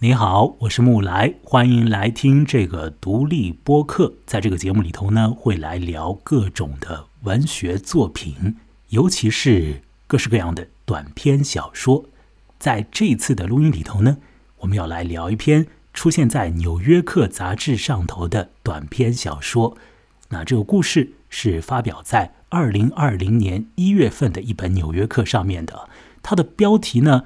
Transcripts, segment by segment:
你好，我是木来，欢迎来听这个独立播客。在这个节目里头呢，会来聊各种的文学作品，尤其是各式各样的短篇小说。在这一次的录音里头呢，我们要来聊一篇出现在《纽约客》杂志上头的短篇小说。那这个故事是发表在二零二零年一月份的一本《纽约客》上面的。它的标题呢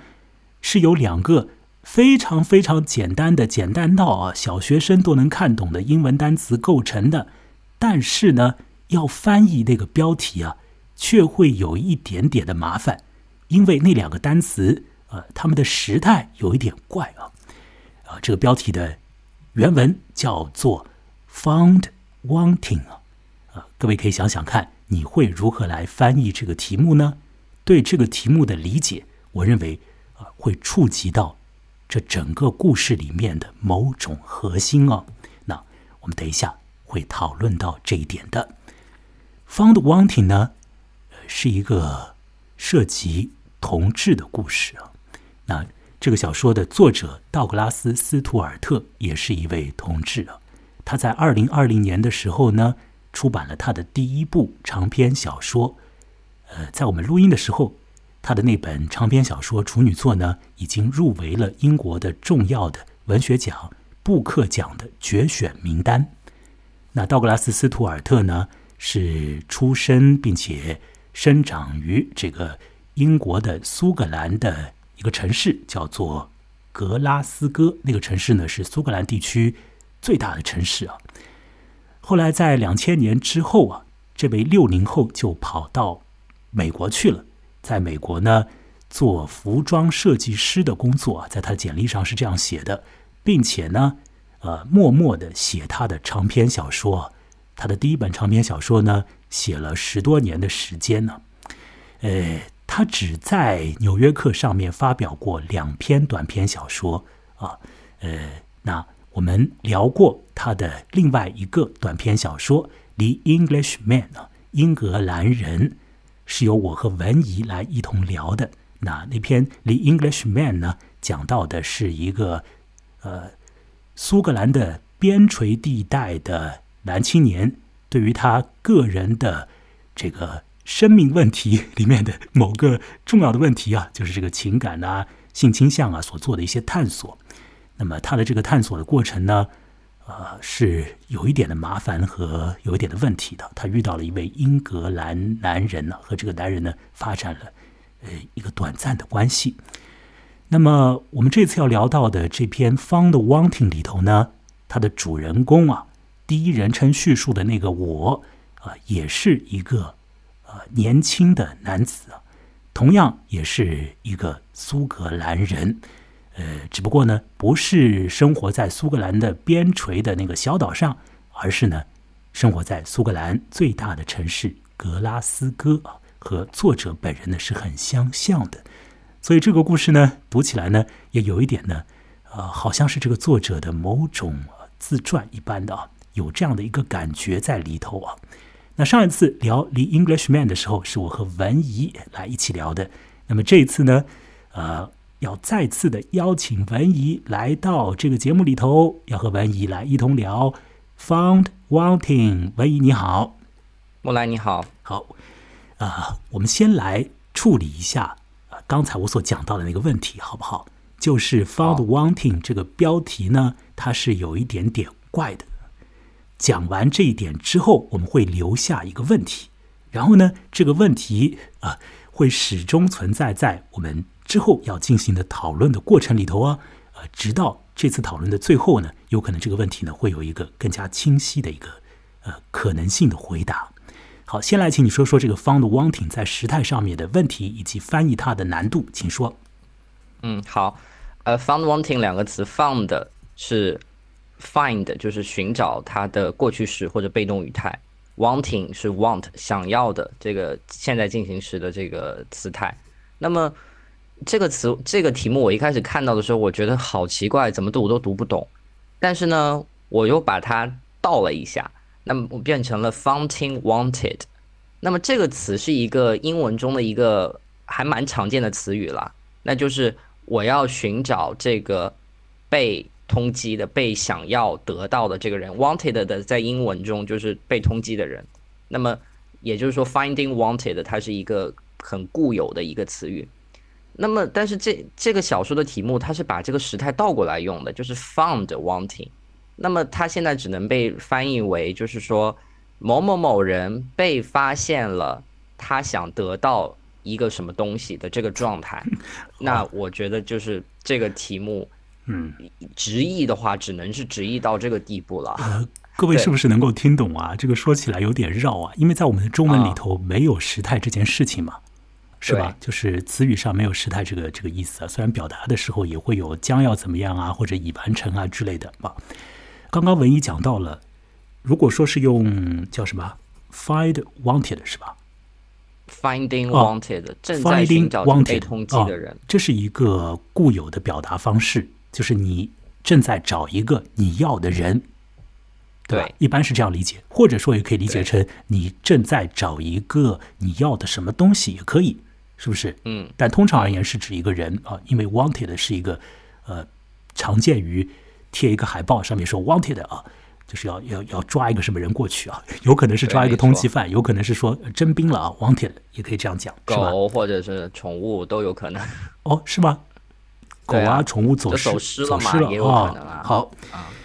是由两个非常非常简单的、简单到啊小学生都能看懂的英文单词构成的，但是呢，要翻译那个标题啊，却会有一点点的麻烦，因为那两个单词呃，他们的时态有一点怪啊。啊，这个标题的原文叫做 “found wanting” 啊，啊，各位可以想想看，你会如何来翻译这个题目呢？对这个题目的理解，我认为啊，会触及到这整个故事里面的某种核心哦。那我们等一下会讨论到这一点的。Found Wanting 呢，是一个涉及同志的故事啊。那这个小说的作者道格拉斯·斯图尔特也是一位同志啊。他在二零二零年的时候呢，出版了他的第一部长篇小说。呃，在我们录音的时候，他的那本长篇小说处女作呢，已经入围了英国的重要的文学奖布克奖的决选名单。那道格拉斯·斯图尔特呢，是出生并且生长于这个英国的苏格兰的一个城市，叫做格拉斯哥。那个城市呢，是苏格兰地区最大的城市啊。后来在两千年之后啊，这位六零后就跑到。美国去了，在美国呢做服装设计师的工作啊，在他简历上是这样写的，并且呢，呃，默默的写他的长篇小说。他的第一本长篇小说呢，写了十多年的时间呢。呃，他只在《纽约客》上面发表过两篇短篇小说啊。呃，那我们聊过他的另外一个短篇小说《The Englishman》啊，英格兰人。是由我和文怡来一同聊的。那那篇《The Englishman》呢，讲到的是一个呃苏格兰的边陲地带的男青年，对于他个人的这个生命问题里面的某个重要的问题啊，就是这个情感啊、性倾向啊所做的一些探索。那么他的这个探索的过程呢？呃，是有一点的麻烦和有一点的问题的。他遇到了一位英格兰男人呢，和这个男人呢发展了呃一个短暂的关系。那么我们这次要聊到的这篇《Found Wanting》里头呢，它的主人公啊，第一人称叙述的那个我啊，也是一个呃年轻的男子啊，同样也是一个苏格兰人。呃，只不过呢，不是生活在苏格兰的边陲的那个小岛上，而是呢，生活在苏格兰最大的城市格拉斯哥啊，和作者本人呢是很相像的，所以这个故事呢，读起来呢，也有一点呢，呃，好像是这个作者的某种自传一般的啊，有这样的一个感觉在里头啊。那上一次聊《The Englishman》的时候，是我和文怡来一起聊的，那么这一次呢，呃。要再次的邀请文怡来到这个节目里头，要和文怡来一同聊《Found Wanting》。文怡你好，莫兰你好，好啊，我们先来处理一下啊刚才我所讲到的那个问题，好不好？就是《Found Wanting》这个标题呢，它是有一点点怪的。讲完这一点之后，我们会留下一个问题，然后呢，这个问题啊会始终存在在我们。之后要进行的讨论的过程里头啊，呃，直到这次讨论的最后呢，有可能这个问题呢会有一个更加清晰的一个呃可能性的回答。好，先来请你说说这个 “found wanting” 在时态上面的问题以及翻译它的难度，请说。嗯，好，呃，“found wanting” 两个词，“found” 是 find，就是寻找它的过去式或者被动语态；“wanting” 是 want，想要的这个现在进行时的这个词态。那么这个词，这个题目，我一开始看到的时候，我觉得好奇怪，怎么读我都读不懂。但是呢，我又把它倒了一下，那么变成了 “fountain wanted”。那么这个词是一个英文中的一个还蛮常见的词语了，那就是我要寻找这个被通缉的、被想要得到的这个人，wanted 的在英文中就是被通缉的人。那么也就是说，finding wanted 它是一个很固有的一个词语。那么，但是这这个小说的题目，它是把这个时态倒过来用的，就是 found wanting。那么它现在只能被翻译为，就是说某某某人被发现了，他想得到一个什么东西的这个状态。那我觉得就是这个题目，嗯，直译的话，只能是直译到这个地步了。呃，各位是不是能够听懂啊？这个说起来有点绕啊，因为在我们的中文里头没有时态这件事情嘛。是吧？就是词语上没有时态这个这个意思啊。虽然表达的时候也会有将要怎么样啊，或者已完成啊之类的啊。刚刚文一讲到了，如果说是用叫什么 find wanted 是吧？finding wanted 正在寻找被通缉的人，这是一个固有的表达方式，就是你正在找一个你要的人，对？一般是这样理解，或者说也可以理解成你正在找一个你要的什么东西，也可以。是不是？嗯，但通常而言是指一个人啊，因为 wanted 是一个呃，常见于贴一个海报上面说 wanted 啊，就是要要要抓一个什么人过去啊，有可能是抓一个通缉犯，有可能是说征兵了啊，wanted 也可以这样讲，是吧？狗或者是宠物都有可能。哦，是吗？狗啊，宠物走失走失了啊。好，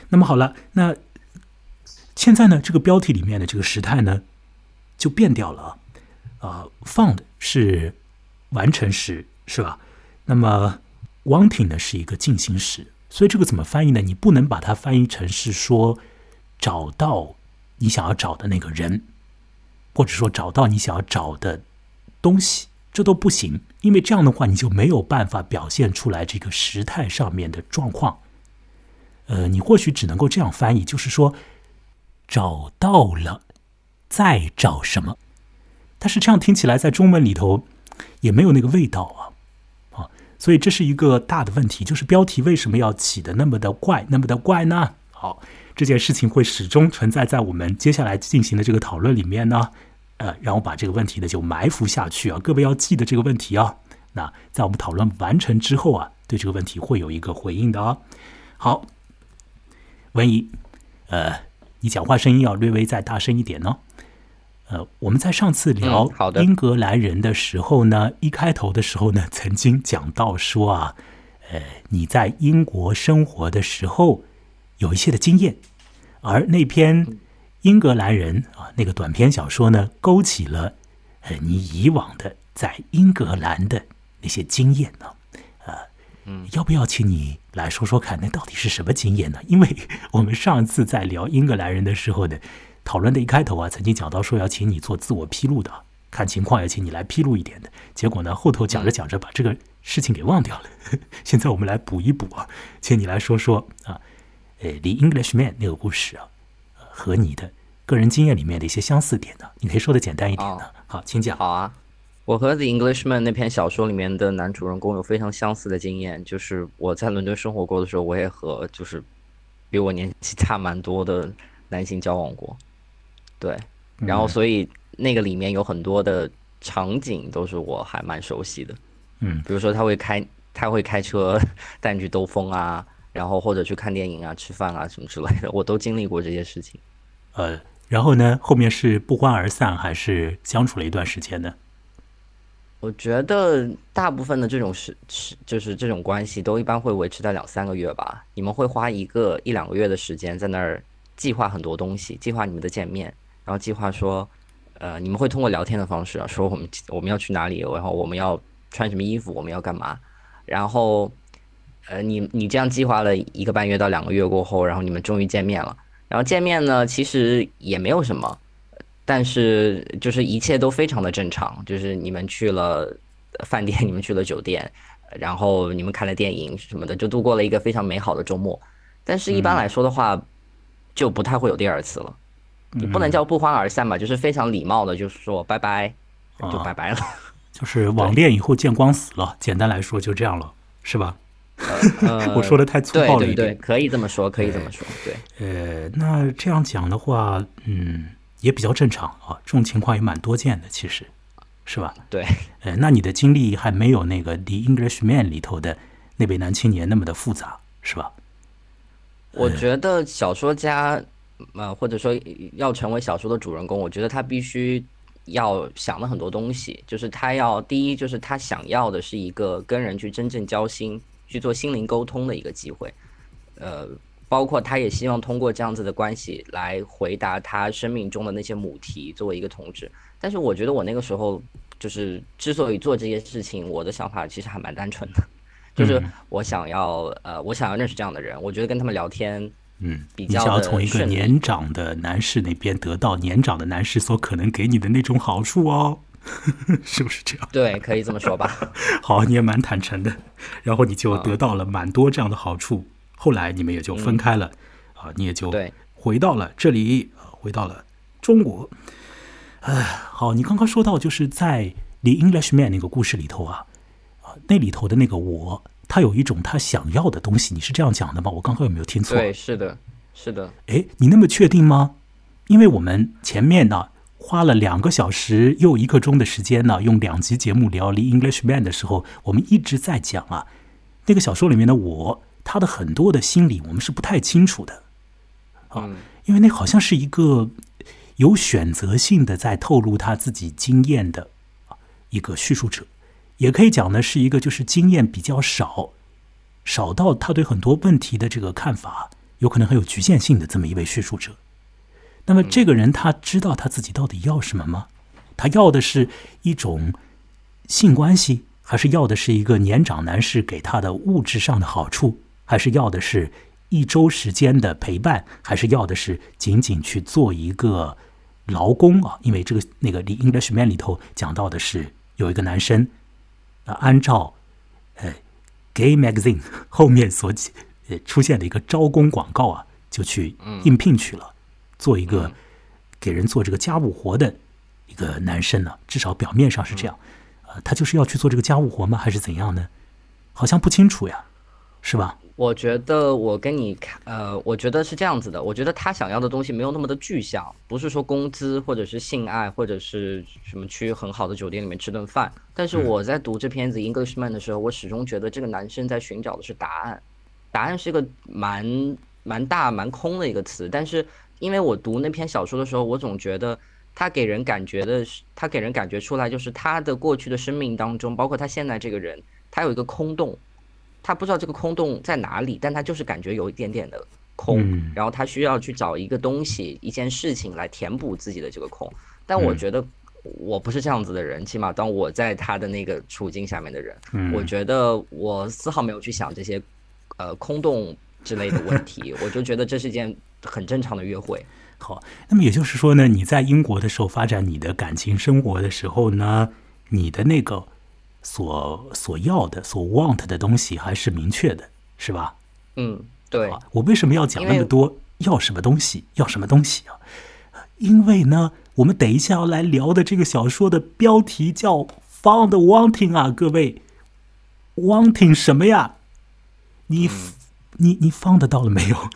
那么好了，那现在呢，这个标题里面的这个时态呢就变掉了啊，found 是。完成时是吧？那么 wanting 呢是一个进行时，所以这个怎么翻译呢？你不能把它翻译成是说找到你想要找的那个人，或者说找到你想要找的东西，这都不行，因为这样的话你就没有办法表现出来这个时态上面的状况。呃，你或许只能够这样翻译，就是说找到了，再找什么？但是这样听起来在中文里头。也没有那个味道啊，啊，所以这是一个大的问题，就是标题为什么要起的那么的怪，那么的怪呢？好，这件事情会始终存在在我们接下来进行的这个讨论里面呢，呃，让我把这个问题呢就埋伏下去啊，各位要记得这个问题啊。那在我们讨论完成之后啊，对这个问题会有一个回应的啊。好，文怡，呃，你讲话声音要略微再大声一点呢。呃，我们在上次聊英格兰人的时候呢，一开头的时候呢，曾经讲到说啊，呃，你在英国生活的时候有一些的经验，而那篇英格兰人啊那个短篇小说呢，勾起了呃你以往的在英格兰的那些经验呢，啊，嗯，要不要请你来说说看，那到底是什么经验呢？因为我们上次在聊英格兰人的时候呢。讨论的一开头啊，曾经讲到说要请你做自我披露的，看情况要请你来披露一点的。结果呢，后头讲着讲着把这个事情给忘掉了。现在我们来补一补啊，请你来说说啊，呃，《The Englishman》那个故事啊，和你的个人经验里面的一些相似点呢，你可以说的简单一点的。好，请讲。好啊，我和《The Englishman》那篇小说里面的男主人公有非常相似的经验，就是我在伦敦生活过的时候，我也和就是比我年纪差蛮多的男性交往过。对，然后所以那个里面有很多的场景都是我还蛮熟悉的，嗯，比如说他会开他会开车 带你去兜风啊，然后或者去看电影啊、吃饭啊什么之类的，我都经历过这些事情。呃，然后呢，后面是不欢而散，还是相处了一段时间呢？我觉得大部分的这种是是就是这种关系都一般会维持在两三个月吧。你们会花一个一两个月的时间在那儿计划很多东西，计划你们的见面。然后计划说，呃，你们会通过聊天的方式啊，说我们我们要去哪里，然后我们要穿什么衣服，我们要干嘛。然后，呃，你你这样计划了一个半月到两个月过后，然后你们终于见面了。然后见面呢，其实也没有什么，但是就是一切都非常的正常，就是你们去了饭店，你们去了酒店，然后你们看了电影什么的，就度过了一个非常美好的周末。但是一般来说的话，就不太会有第二次了。你不能叫不欢而散吧，就是非常礼貌的，就是说拜拜，就拜拜了。就是网恋以后见光死了，简单来说就这样了，是吧？我说的太粗暴了一点。对对对，可以这么说，可以这么说。对。呃，那这样讲的话，嗯，也比较正常啊。这种情况也蛮多见的，其实，是吧？对。呃，那你的经历还没有那个《The Englishman》里头的那位男青年那么的复杂，是吧？我觉得小说家，呃，或者说要成为小说的主人公，我觉得他必须要想的很多东西，就是他要第一，就是他想要的是一个跟人去真正交心、去做心灵沟通的一个机会，呃，包括他也希望通过这样子的关系来回答他生命中的那些母题，作为一个同志。但是我觉得我那个时候就是之所以做这些事情，我的想法其实还蛮单纯的。就是我想要，呃，我想要认识这样的人，我觉得跟他们聊天，嗯，你想要从一个年长的男士那边得到年长的男士所可能给你的那种好处哦，是不是这样？对，可以这么说吧。好，你也蛮坦诚的，然后你就得到了蛮多这样的好处，后来你们也就分开了，啊，你也就回到了这里，回到了中国。哎，好，你刚刚说到就是在《The Englishman》那个故事里头啊啊。那里头的那个我，他有一种他想要的东西，你是这样讲的吗？我刚刚有没有听错？对，是的，是的。哎，你那么确定吗？因为我们前面呢花了两个小时又一个钟的时间呢，用两集节目聊《The Englishman》的时候，我们一直在讲啊，那个小说里面的我，他的很多的心理我们是不太清楚的啊，因为那好像是一个有选择性的在透露他自己经验的一个叙述者。也可以讲呢，是一个就是经验比较少，少到他对很多问题的这个看法有可能很有局限性的这么一位叙述者。那么这个人他知道他自己到底要什么吗？他要的是一种性关系，还是要的是一个年长男士给他的物质上的好处，还是要的是一周时间的陪伴，还是要的是仅仅去做一个劳工啊？因为这个那个《The Englishman》里头讲到的是有一个男生。按照，呃，《Gay Magazine》后面所呃出现的一个招工广告啊，就去应聘去了，做一个给人做这个家务活的一个男生呢。至少表面上是这样，呃，他就是要去做这个家务活吗？还是怎样呢？好像不清楚呀，是吧？我觉得我跟你看，呃，我觉得是这样子的。我觉得他想要的东西没有那么的具象，不是说工资，或者是性爱，或者是什么去很好的酒店里面吃顿饭。但是我在读这篇《Englishman》的时候，我始终觉得这个男生在寻找的是答案。答案是一个蛮蛮大蛮空的一个词。但是因为我读那篇小说的时候，我总觉得他给人感觉的是，他给人感觉出来就是他的过去的生命当中，包括他现在这个人，他有一个空洞。他不知道这个空洞在哪里，但他就是感觉有一点点的空，然后他需要去找一个东西、一件事情来填补自己的这个空。但我觉得我不是这样子的人，起码当我在他的那个处境下面的人，我觉得我丝毫没有去想这些呃空洞之类的问题，我就觉得这是一件很正常的约会。好，那么也就是说呢，你在英国的时候发展你的感情生活的时候呢，你的那个。所所要的、所 want 的东西还是明确的，是吧？嗯，对。我为什么要讲那么多？要什么东西？要什么东西啊？因为呢，我们等一下要来聊的这个小说的标题叫《Found Wanting》啊，各位，Wanting 什么呀？你你你 found 到了没有？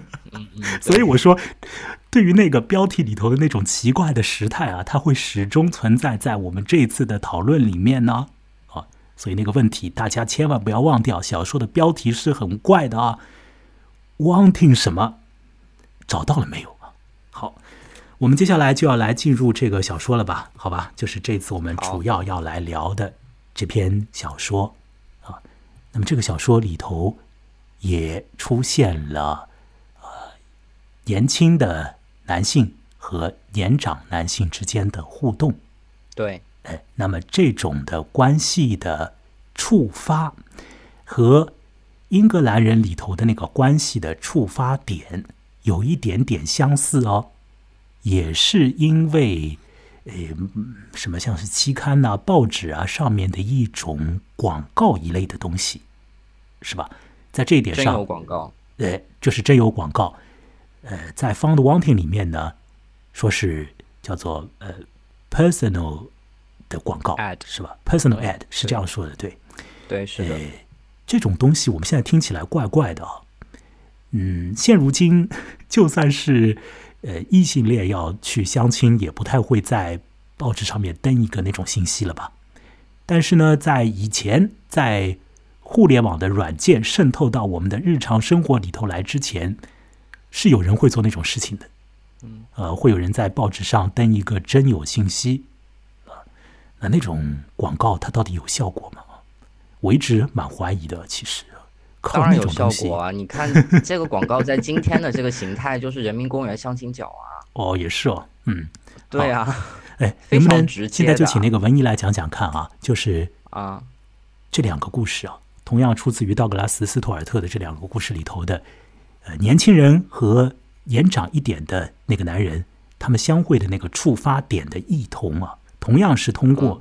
所以我说，对于那个标题里头的那种奇怪的时态啊，它会始终存在在我们这一次的讨论里面呢。所以那个问题，大家千万不要忘掉。小说的标题是很怪的啊，“wanting 什么”，找到了没有啊？好，我们接下来就要来进入这个小说了吧？好吧，就是这次我们主要要来聊的这篇小说啊。那么这个小说里头也出现了呃年轻的男性和年长男性之间的互动，对。哎，那么这种的关系的触发和英格兰人里头的那个关系的触发点有一点点相似哦，也是因为呃什么像是期刊呐、报纸啊上面的一种广告一类的东西，是吧？在这一点上，真有广告，对，就是真有广告。呃，在《Found Wanting》里面呢，说是叫做呃 personal。的广告 ad 是吧？Personal ad 是这样说的，对，对，是的。这种东西我们现在听起来怪怪的啊。嗯，现如今 就算是呃异性恋要去相亲，也不太会在报纸上面登一个那种信息了吧？但是呢，在以前，在互联网的软件渗透到我们的日常生活里头来之前，是有人会做那种事情的。嗯，呃，会有人在报纸上登一个真有信息，啊，那那种广告它到底有效果吗？我一直蛮怀疑的。其实，当然有效果啊！你看 这个广告在今天的这个形态，就是人民公园相亲角啊。哦，也是哦，嗯，对啊，哎，非能不能常直接现在就请那个文艺来讲讲看啊？就是啊，这两个故事啊，同样出自于道格拉斯·斯图尔特的这两个故事里头的，呃，年轻人和年长一点的那个男人，他们相会的那个触发点的异同啊，同样是通过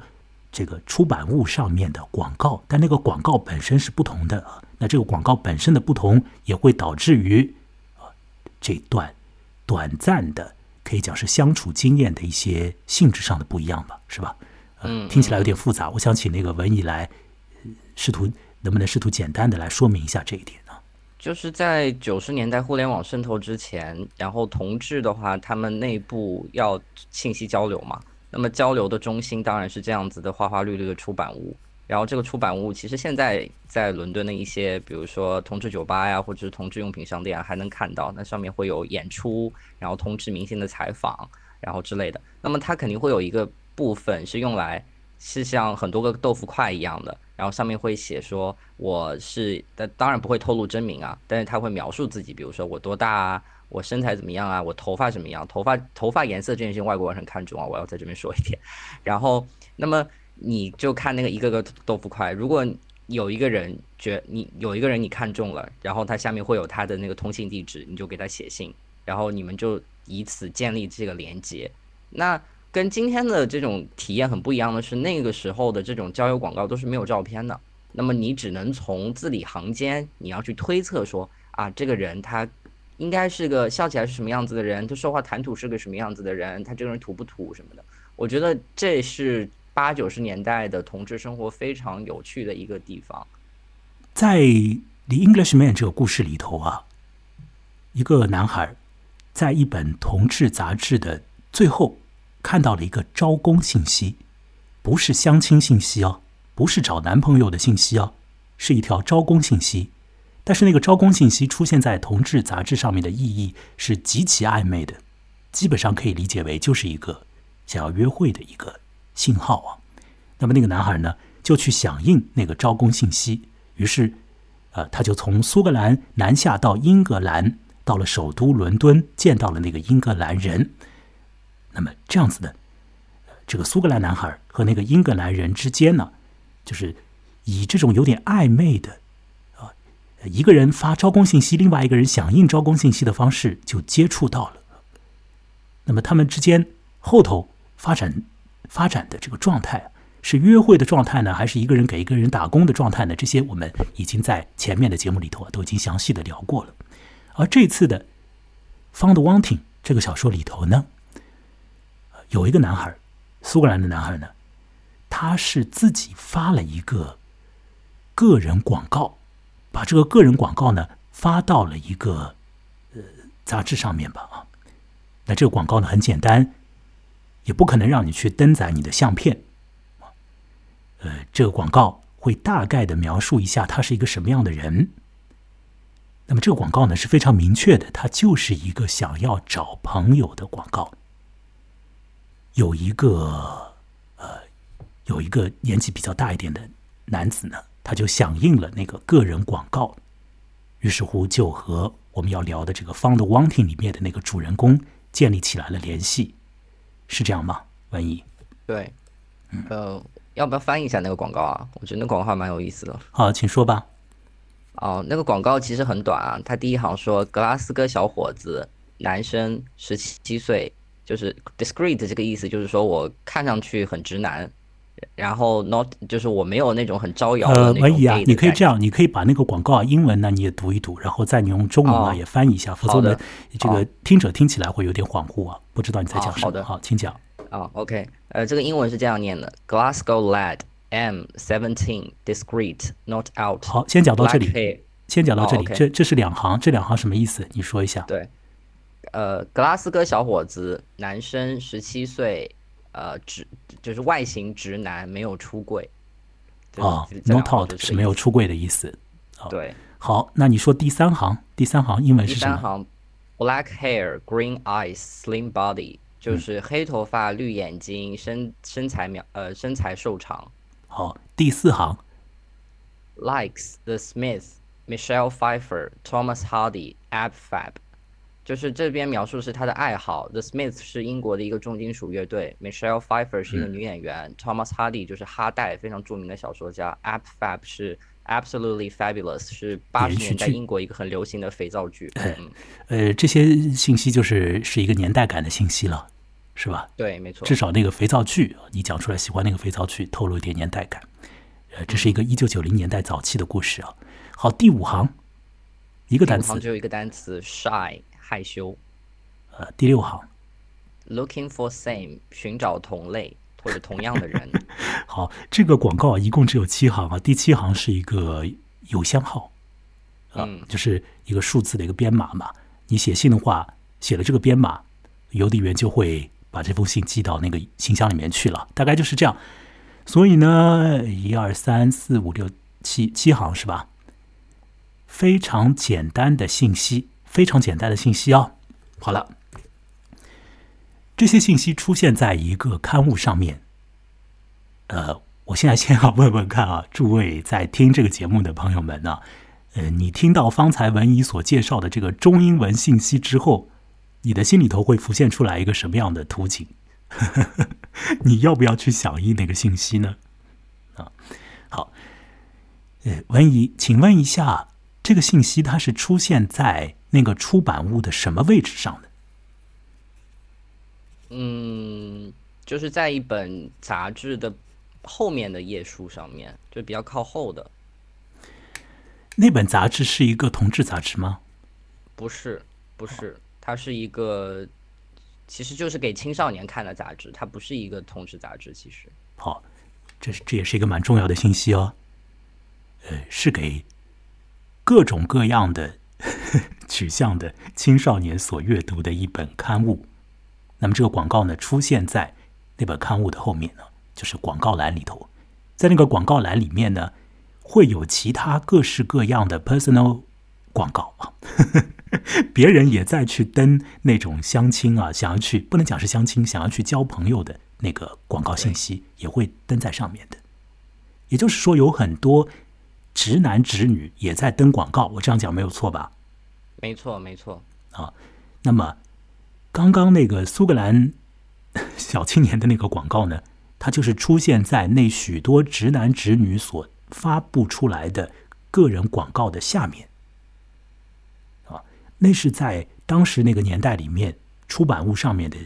这个出版物上面的广告，但那个广告本身是不同的啊。那这个广告本身的不同，也会导致于啊这段短暂的可以讲是相处经验的一些性质上的不一样吧，是吧？听起来有点复杂，我想请那个文艺来呃试图能不能试图简单的来说明一下这一点呢？就是在九十年代互联网渗透之前，然后同志的话，他们内部要信息交流嘛，那么交流的中心当然是这样子的花花绿绿的出版物。然后这个出版物其实现在在伦敦的一些，比如说同志酒吧呀，或者是同志用品商店啊，还能看到。那上面会有演出，然后同志明星的采访，然后之类的。那么它肯定会有一个部分是用来是像很多个豆腐块一样的，然后上面会写说我是，但当然不会透露真名啊，但是他会描述自己，比如说我多大啊，我身材怎么样啊，我头发怎么样，头发头发颜色这件事情外国人很看重啊，我要在这边说一点。然后，那么你就看那个一个个豆腐块，如果有一个人觉你有一个人你看中了，然后他下面会有他的那个通信地址，你就给他写信，然后你们就以此建立这个连接。那跟今天的这种体验很不一样的是，那个时候的这种交友广告都是没有照片的，那么你只能从字里行间，你要去推测说啊，这个人他应该是个笑起来是什么样子的人，他说话谈吐是个什么样子的人，他这个人土不土什么的。我觉得这是八九十年代的同志生活非常有趣的一个地方。在《The Englishman》这个故事里头啊，一个男孩在一本同志杂志的最后看到了一个招工信息，不是相亲信息哦，不是找男朋友的信息哦，是一条招工信息。但是那个招工信息出现在同志杂志上面的意义是极其暧昧的，基本上可以理解为就是一个想要约会的一个信号啊。那么那个男孩呢，就去响应那个招工信息，于是，呃，他就从苏格兰南下到英格兰，到了首都伦敦，见到了那个英格兰人。那么这样子的，这个苏格兰男孩和那个英格兰人之间呢，就是以这种有点暧昧的，啊、一个人发招工信息，另外一个人响应招工信息的方式就接触到了。那么他们之间后头发展发展的这个状态。是约会的状态呢，还是一个人给一个人打工的状态呢？这些我们已经在前面的节目里头啊都已经详细的聊过了。而这次的《Found Wanting》这个小说里头呢，有一个男孩，苏格兰的男孩呢，他是自己发了一个个人广告，把这个个人广告呢发到了一个呃杂志上面吧啊。那这个广告呢很简单，也不可能让你去登载你的相片。呃，这个广告会大概的描述一下他是一个什么样的人。那么这个广告呢是非常明确的，它就是一个想要找朋友的广告。有一个呃，有一个年纪比较大一点的男子呢，他就响应了那个个人广告，于是乎就和我们要聊的这个《Found Wanting》里面的那个主人公建立起来了联系，是这样吗？文艺？对，呃，要不要翻译一下那个广告啊？我觉得那广告还蛮有意思的。好，请说吧。哦，那个广告其实很短啊，他第一行说格拉斯哥小伙子，男生，十七岁，就是 discreet 这个意思，就是说我看上去很直男，然后 not 就是我没有那种很招摇的呃，那种文艺啊你可以这样，你可以把那个广告啊英文呢你也读一读，然后再你用中文啊哦也翻译一下，否则好的我们这个听者听起来会有点恍惚啊，不知道你在哦讲什么。好的好，请讲。啊、o k 呃，这个英文是这样念的：Glasgow lad, M seventeen, discreet, not out。好，先讲到这里先讲到这里。哦，OK 这这是两行，这两行什么意思？你说一下。对，呃，格拉斯哥小伙子，男生，十七岁，呃，直就是外形直男，没有出柜。哦，not out 就是是没有出柜的意思。对。好，那你说第三行，第三行英文是什么？第三行，black hair, green eyes, slim body，就是黑头发、绿眼睛，身身材苗呃身材瘦长。好，第四行 likes The Smiths, Michelle Pfeiffer, Thomas Hardy, Ab Fab，就是这边描述是他的爱好。The Smiths 是英国的一个重金属乐队，Michelle Pfeiffer 是一个女演员、t h o m a s Hardy 就是哈代非常著名的小说家，Ab Fab 是 Absolutely Fabulous 是八十年代英国一个很流行的肥皂剧。嗯，呃，这些信息就是是一个年代感的信息了，是吧？对，没错至。少那个肥皂剧，你讲出来喜欢那个肥皂剧，透露一点年代感。呃，这是一个一九九零年代早期的故事啊。好，第五行一个单词第五行，只有一个单词 shy 害羞呃，第六行，looking for same 寻找同类或者同样的人。好，这个广告一共只有七行啊，第七行是一个邮箱号，啊，嗯就是一个数字的一个编码嘛。你写信的话，写了这个编码，邮递员就会把这封信寄到那个信箱里面去了，大概就是这样。所以呢，一二三四五六七七行是吧？非常简单的信息，非常简单的信息啊。好了，这些信息出现在一个刊物上面。呃，我现在先要问问看啊，诸位在听这个节目的朋友们呢、呃，你听到方才文怡所介绍的这个中英文信息之后，你的心里头会浮现出来一个什么样的图景？你要不要去响应那个信息呢？啊，好，呃，文怡，请问一下，这个信息它是出现在那个出版物的什么位置上的？嗯，就是在一本杂志的后面的页数上面，就比较靠后的。那本杂志是一个同志杂志吗？不是，不是，它是一个，其实就是给青少年看的杂志，它不是一个同志杂志。其实，好，这是这也是一个蛮重要的信息哦。呃，是给各种各样的取向的青少年所阅读的一本刊物。那么这个广告呢，出现在那本刊物的后面呢，就是广告栏里头。在那个广告栏里面呢，会有其他各式各样的 personal 广告啊。别人也在去登那种相亲啊，想要去不能讲是相亲，想要去交朋友的那个广告信息也会登在上面的。也就是说，有很多直男直女也在登广告，我这样讲没有错吧？没错，没错。啊那么，刚刚那个苏格兰 小青年的那个广告呢，它就是出现在那许多直男直女所发布出来的个人广告的下面。啊，那是在当时那个年代里面出版物上面的，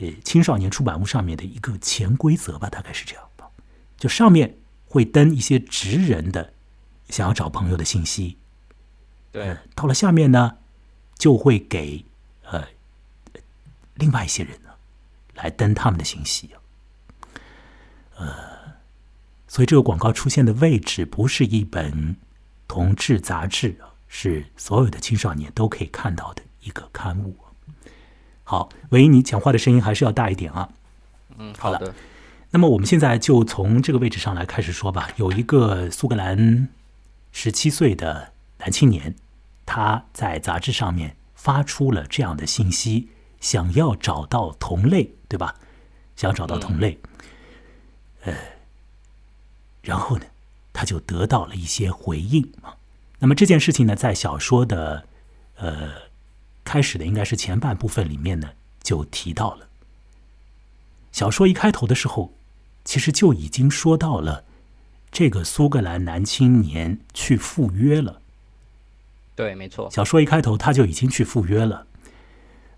呃，青少年出版物上面的一个潜规则吧，大概是这样吧。就上面会登一些直人的想要找朋友的信息，对，到了下面呢，就会给呃另外一些人呢来登他们的信息呃，所以这个广告出现的位置不是一本同志杂志啊，是所有的青少年都可以看到的一个刊物。好，唯一你讲话的声音还是要大一点啊。嗯，好了的。那么我们现在就从这个位置上来开始说吧。有一个苏格兰十七岁的男青年，他在杂志上面发出了这样的信息，想要找到同类，对吧？想找到同类，呃，然后呢，他就得到了一些回应啊。那么这件事情呢，在小说的呃开始的应该是前半部分里面呢，就提到了。小说一开头的时候，其实就已经说到了这个苏格兰男青年去赴约了。对，没错。小说一开头他就已经去赴约了，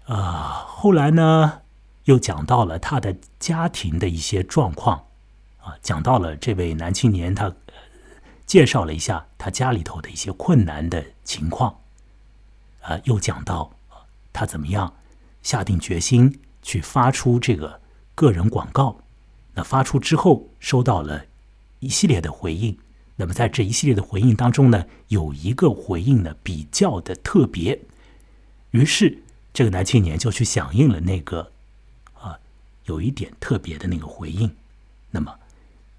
啊、后来呢又讲到了他的家庭的一些状况，啊，讲到了这位男青年他、介绍了一下他家里头的一些困难的情况，啊，又讲到他怎么样下定决心去发出这个个人广告，那发出之后收到了一系列的回应。那么在这一系列的回应当中呢，有一个回应呢比较的特别，于是这个男青年就去响应了那个啊有一点特别的那个回应，那么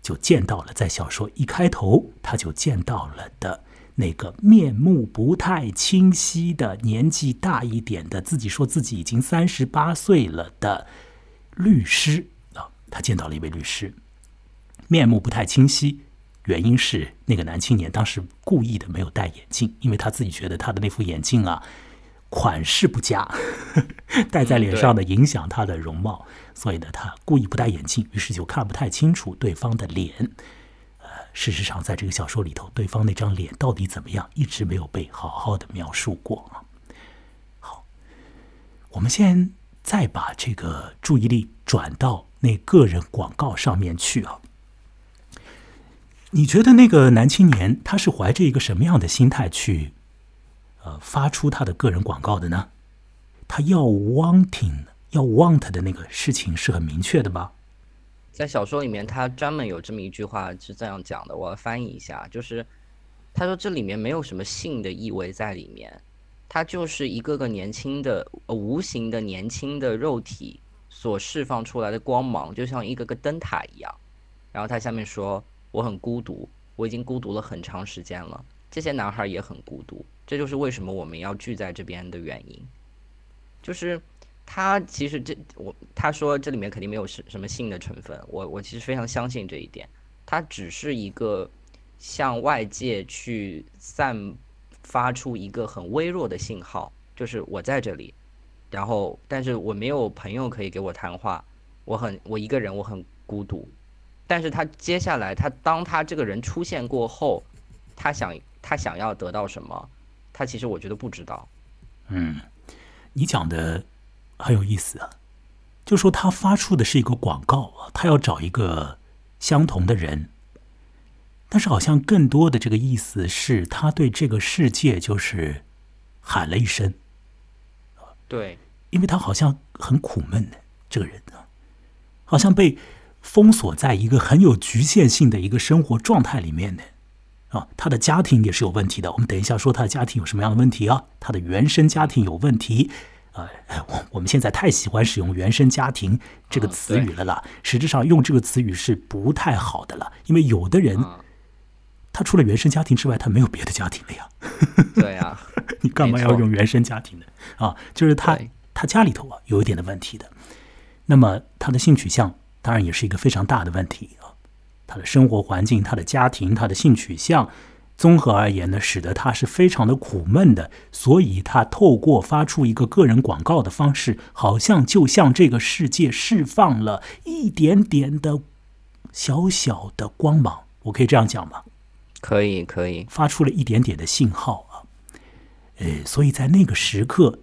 就见到了，在小说一开头他就见到了的那个面目不太清晰的、年纪大一点的、自己说自己已经三十八岁了的律师。啊，他见到了一位律师，面目不太清晰，原因是那个男青年当时故意的没有戴眼镜，因为他自己觉得他的那副眼镜啊。款式不佳，戴在脸上的影响他的容貌，所以呢，他故意不戴眼镜，于是就看不太清楚对方的脸。呃，事实上，在这个小说里头，对方那张脸到底怎么样，一直没有被好好的描述过啊。好，我们先再把这个注意力转到那个人广告上面去啊。你觉得那个男青年他是怀着一个什么样的心态去？呃，发出他的个人广告的呢？他要 wanting 要 want 的那个事情是很明确的吧？在小说里面，他专门有这么一句话是这样讲的，我要翻译一下，就是他说这里面没有什么性的意味在里面，它就是一个个年轻的、无形的年轻的肉体所释放出来的光芒，就像一个个灯塔一样。然后他下面说：“我很孤独，我已经孤独了很长时间了。这些男孩也很孤独。”这就是为什么我们要聚在这边的原因，就是他其实这我他说这里面肯定没有什什么性的成分，我我其实非常相信这一点，他只是一个向外界去散发出一个很微弱的信号，就是我在这里，然后但是我没有朋友可以给我谈话，我很我一个人我很孤独，但是他接下来他当他这个人出现过后，他想他想要得到什么？他其实我觉得不知道，嗯，你讲的很有意思啊，就说他发出的是一个广告啊，他要找一个相同的人，但是好像更多的这个意思是他对这个世界就是喊了一声，对，因为他好像很苦闷的这个人啊，好像被封锁在一个很有局限性的一个生活状态里面的。啊，他的家庭也是有问题的。我们等一下说他的家庭有什么样的问题啊？他的原生家庭有问题。呃，我我们现在太喜欢使用“原生家庭”这个词语了啦。实质上用这个词语是不太好的了，因为有的人他除了原生家庭之外，他没有别的家庭了呀。对呀，你干嘛要用原生家庭呢？啊，就是他他家里头啊有一点的问题的。那么他的性取向当然也是一个非常大的问题啊。他的生活环境、他的家庭、他的性取向，综合而言呢，使得他是非常的苦闷的。所以，他透过发出一个个人广告的方式，好像就向这个世界释放了一点点的小小的光芒。我可以这样讲吗？可以，可以，发出了一点点的信号啊。呃，所以在那个时刻，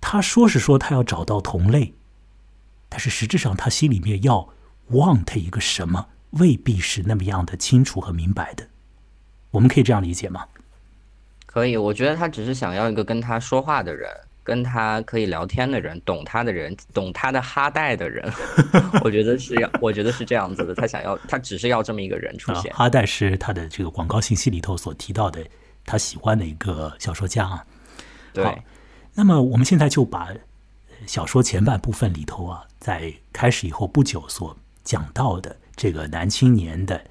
他说是说他要找到同类，但是实质上他心里面要 want 一个什么？未必是那么样的清楚和明白的，我们可以这样理解吗？可以，我觉得他只是想要一个跟他说话的人，跟他可以聊天的人，懂他的人，懂他的哈代的人。我觉得是要，我觉得是这样子的。他想要，他只是要这么一个人出现。哈代是他的这个广告信息里头所提到的，他喜欢的一个小说家啊。对。那么我们现在就把小说前半部分里头啊，在开始以后不久所讲到的。这个男青年的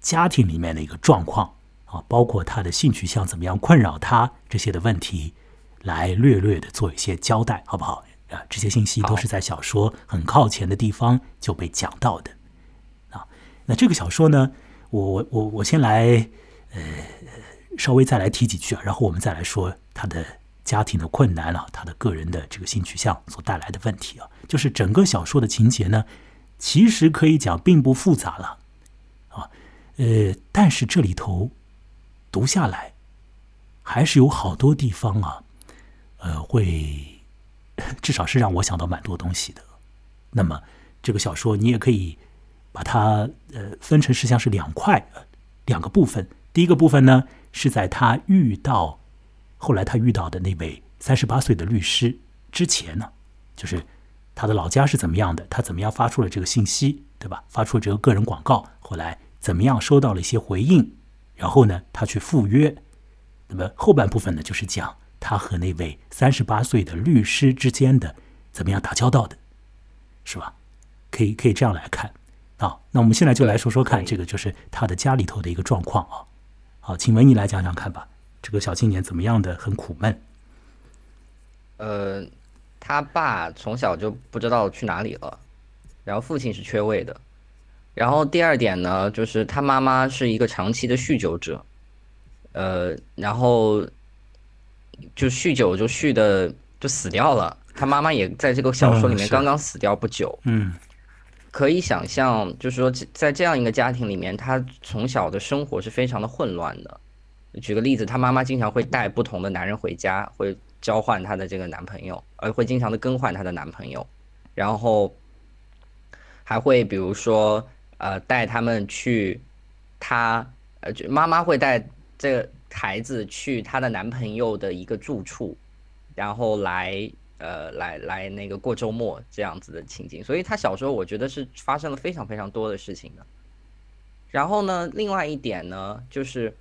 家庭里面的一个状况啊，包括他的性取向怎么样困扰他这些的问题，来略略的做一些交代，好不好？啊，这些信息都是在小说很靠前的地方就被讲到的啊。那这个小说呢，我我我我先来呃稍微再来提几句啊，然后我们再来说他的家庭的困难了，他的个人的这个性取向所带来的问题啊，就是整个小说的情节呢。其实可以讲并不复杂了，啊，呃，但是这里头读下来，还是有好多地方啊，呃，会至少是让我想到蛮多东西的。那么这个小说你也可以把它呃分成实际上是两块，两个部分。第一个部分呢是在他遇到后来他遇到的那位三十八岁的律师之前呢，就是。他的老家是怎么样的？他怎么样发出了这个信息，对吧？发出这个个人广告，后来怎么样收到了一些回应？然后呢，他去赴约。那么后半部分呢，就是讲他和那位三十八岁的律师之间的怎么样打交道的，是吧？可以可以这样来看。啊，那我们现在就来说说看，这个就是他的家里头的一个状况啊。好，请文你来讲讲看吧，这个小青年怎么样的很苦闷？呃，他爸从小就不知道去哪里了，然后父亲是缺位的，然后第二点呢，就是他妈妈是一个长期的酗酒者，呃，然后就酗酒就酗的就死掉了，他妈妈也在这个小说里面刚刚死掉不久，嗯。可以想象，就是说在这样一个家庭里面，他从小的生活是非常的混乱的。举个例子，他妈妈经常会带不同的男人回家，会交换她的这个男朋友，而会经常的更换她的男朋友，然后还会比如说呃带他们去他呃就妈妈会带这个孩子去她的男朋友的一个住处，然后来呃来来那个过周末这样子的情景，所以他小时候我觉得是发生了非常非常多的事情的。然后呢，另外一点呢，就是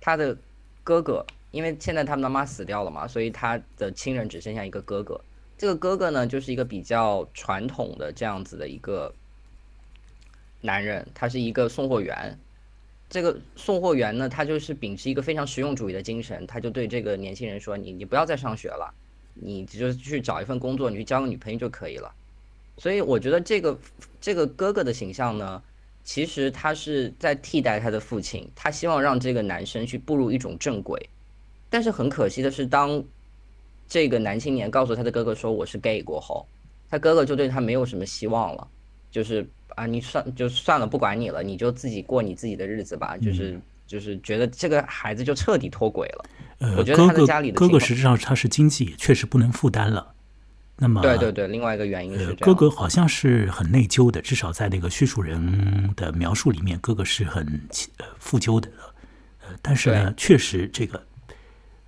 他的哥哥，因为现在他妈妈死掉了嘛，所以他的亲人只剩下一个哥哥。这个哥哥呢，就是一个比较传统的这样子的一个男人，他是一个送货员。这个送货员呢，他就是秉持一个非常实用主义的精神，他就对这个年轻人说：“你你不要再上学了，你就去找一份工作，你去交个女朋友就可以了。”所以我觉得这个这个哥哥的形象呢，其实他是在替代他的父亲，他希望让这个男生去步入一种正轨。但是很可惜的是，当这个男青年告诉他的哥哥说我是 gay 过后，他哥哥就对他没有什么希望了，就是啊，你算就算了，不管你了，你就自己过你自己的日子吧，就是就是觉得这个孩子就彻底脱轨了。呃，我觉得他的家里的哥哥实际上他是经济也确实不能负担了。那么对对对，另外一个原因是呃，哥哥好像是很内疚的，至少在那个叙述人的描述里面，哥哥是很呃负疚的。呃，但是呢，确实这个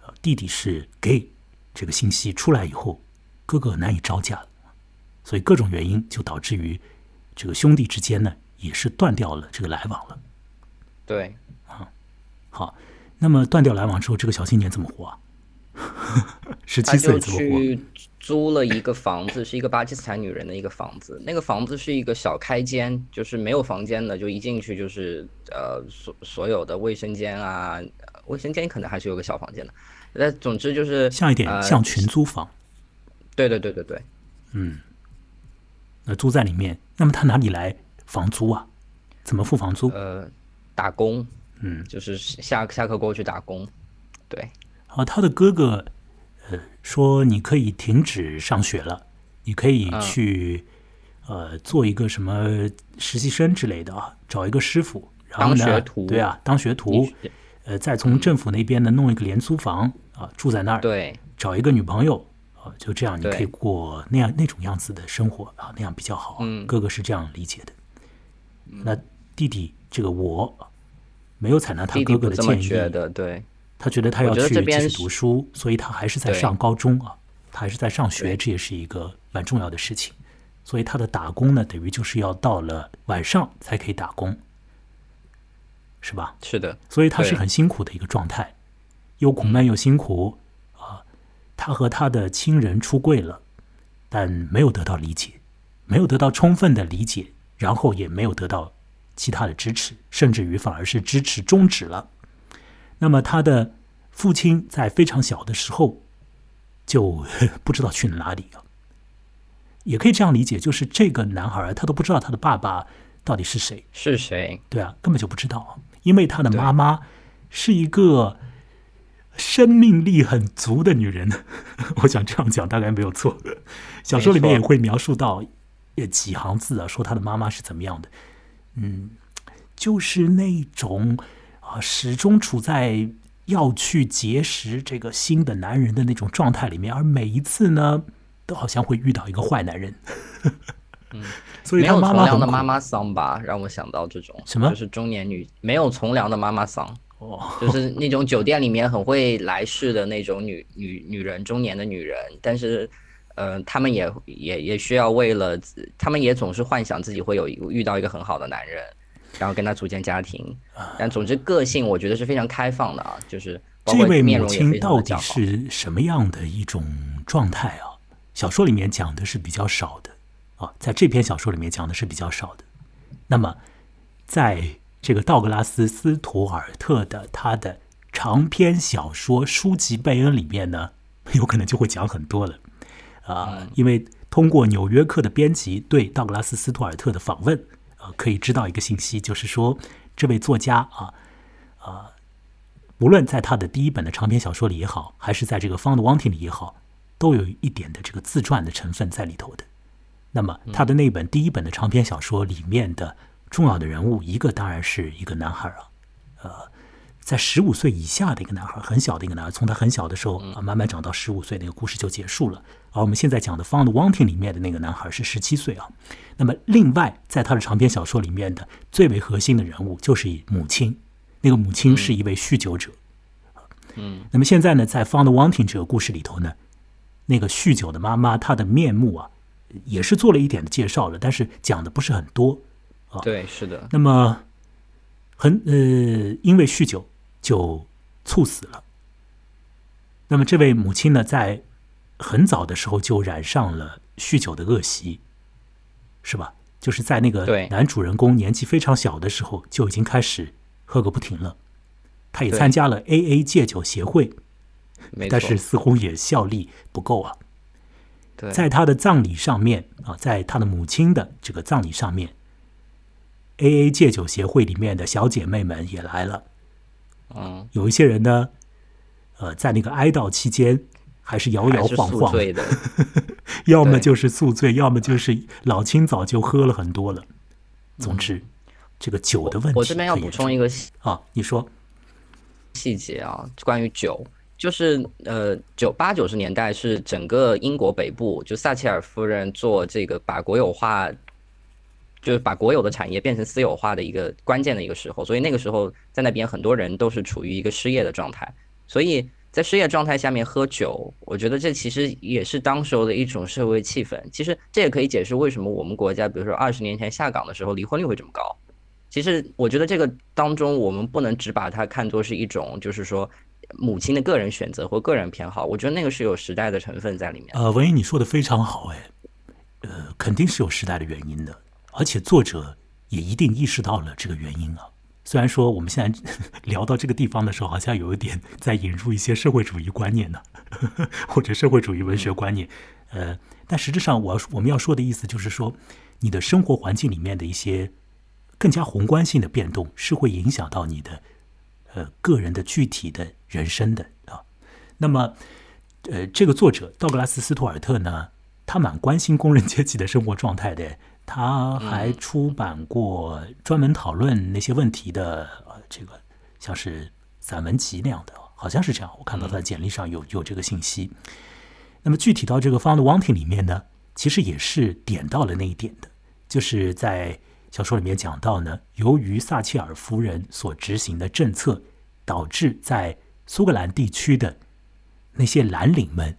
呃弟弟是 gay 这个信息出来以后，哥哥难以招架，所以各种原因就导致于这个兄弟之间呢也是断掉了这个来往了。对，啊好，那么断掉来往之后，这个小青年怎么活啊？十七岁怎么活？去租了一个房子，是一个巴基斯坦女人的一个房子。那个房子是一个小开间，就是没有房间的，就一进去就是呃所所有的卫生间啊，呃卫生间可能还是有个小房间的。那总之就是像一点呃像群租房。对对对对对，嗯那租在里面，那么他哪里来房租啊？怎么付房租？呃，打工，嗯，就是下下课过去打工，对啊，他的哥哥，呃，说你可以停止上学了，你可以去，呃，做一个什么实习生之类的啊，找一个师傅，然后呢，对啊，当学徒，呃，再从政府那边呢弄一个廉租房啊，住在那儿，对。找一个女朋友啊，就这样你可以过那样那种样子的生活啊，那样比较好。嗯。哥哥是这样理解的。那弟弟这个我没有采纳他哥哥的建议，觉得，对他觉得他要去继续读书，所以他还是在上高中啊，他还是在上学，这也是一个蛮重要的事情。所以他的打工呢，等于就是要到了晚上才可以打工，是吧？是的，所以他是很辛苦的一个状态，又苦闷又辛苦啊。他和他的亲人出柜了，但没有得到理解，没有得到充分的理解，然后也没有得到其他的支持，甚至于反而是支持终止了。那么他的父亲在非常小的时候就 不知道去了哪里啊，也可以这样理解，就是这个男孩他都不知道他的爸爸到底是谁。是谁？对啊，根本就不知道啊，因为他的妈妈是一个生命力很足的女人，我想这样讲大概没有错。小说里面也会描述到，也几行字啊，说他的妈妈是怎么样的，嗯，就是那种啊，始终处在要去结识这个新的男人的那种状态里面，而每一次呢，都好像会遇到一个坏男人。嗯，所以没有从良的妈妈桑吧，让我想到这种什么就是中年女没有从良的妈妈桑，哦，就是那种酒店里面很会来事的那种女女女人，中年的女人，但是。呃，他们也也也需要为了，他们也总是幻想自己会有一遇到一个很好的男人，然后跟他组建家庭。但总之，个性我觉得是非常开放的啊，就是这位母亲到底。是什么样的一种状态啊？小说里面讲的是比较少的啊，在这篇小说里面讲的是比较少的。那么，在这个道格拉斯·斯图尔特的他的长篇小说书籍《贝恩》里面呢，有可能就会讲很多了啊，因为通过《纽约客》的编辑对道格拉斯·斯图尔特的访问，呃，可以知道一个信息，就是说这位作家啊，啊，无论在他的第一本的长篇小说里也好，还是在这个《Found Wanting》里也好，都有一点的这个自传的成分在里头的。那么他的那本第一本的长篇小说里面的重要的人物，一个当然是一个男孩啊，呃，在十五岁以下的一个男孩，很小的一个男孩，从他很小的时候啊慢慢长到十五岁，那个故事就结束了。而我们现在讲的《Found Wanting》里面的那个男孩是十七岁啊。那么另外，在他的长篇小说里面的最为核心的人物就是以母亲，那个母亲是一位酗酒者。嗯。那么现在呢，在《Found Wanting》这个故事里头呢，那个酗酒的妈妈她的面目啊。也是做了一点的介绍了，但是讲的不是很多啊。对，是的。那么，很呃，因为酗酒就猝死了。那么这位母亲呢，在很早的时候就染上了酗酒的恶习，是吧？就是在那个男主人公年纪非常小的时候就已经开始喝个不停了。他也参加了 AA 戒酒协会，但是似乎也效力不够啊。在他的葬礼上面啊，在他的母亲的这个葬礼上面，A A 戒酒协会里面的小姐妹们也来了。嗯，有一些人呢，呃，在那个哀悼期间还是摇摇晃晃的，要么就是宿醉，要么就是老清早就喝了很多了。总之，这个酒的问题，我这边要补充一个啊，你说细节啊，关于酒。就是呃，九八九十年代是整个英国北部，就撒切尔夫人做这个把国有化，就是把国有的产业变成私有化的一个关键的一个时候。所以那个时候在那边很多人都是处于一个失业的状态。所以在失业状态下面喝酒，我觉得这其实也是当时候的一种社会气氛。其实这也可以解释为什么我们国家，比如说二十年前下岗的时候离婚率会这么高。其实我觉得这个当中，我们不能只把它看作是一种，就是说。母亲的个人选择或个人偏好，我觉得那个是有时代的成分在里面。呃，文英，你说的非常好，哎，呃，肯定是有时代的原因的，而且作者也一定意识到了这个原因啊。虽然说我们现在 聊到这个地方的时候，好像有一点 在引入一些社会主义观念呢，或者社会主义文学观念，呃，但实质上我要我们要说的意思就是说，你的生活环境里面的一些更加宏观性的变动，是会影响到你的。呃，个人的具体的人生的啊，那么，呃，这个作者道格拉斯·斯图尔特呢，他蛮关心工人阶级的生活状态的，他还出版过专门讨论那些问题的呃，这个像是散文集那样的，好像是这样。我看到他的简历上有有这个信息。那么具体到这个《Found Wanting》里面呢，其实也是点到了那一点的，就是在。小说里面讲到呢，由于撒切尔夫人所执行的政策，导致在苏格兰地区的那些蓝领们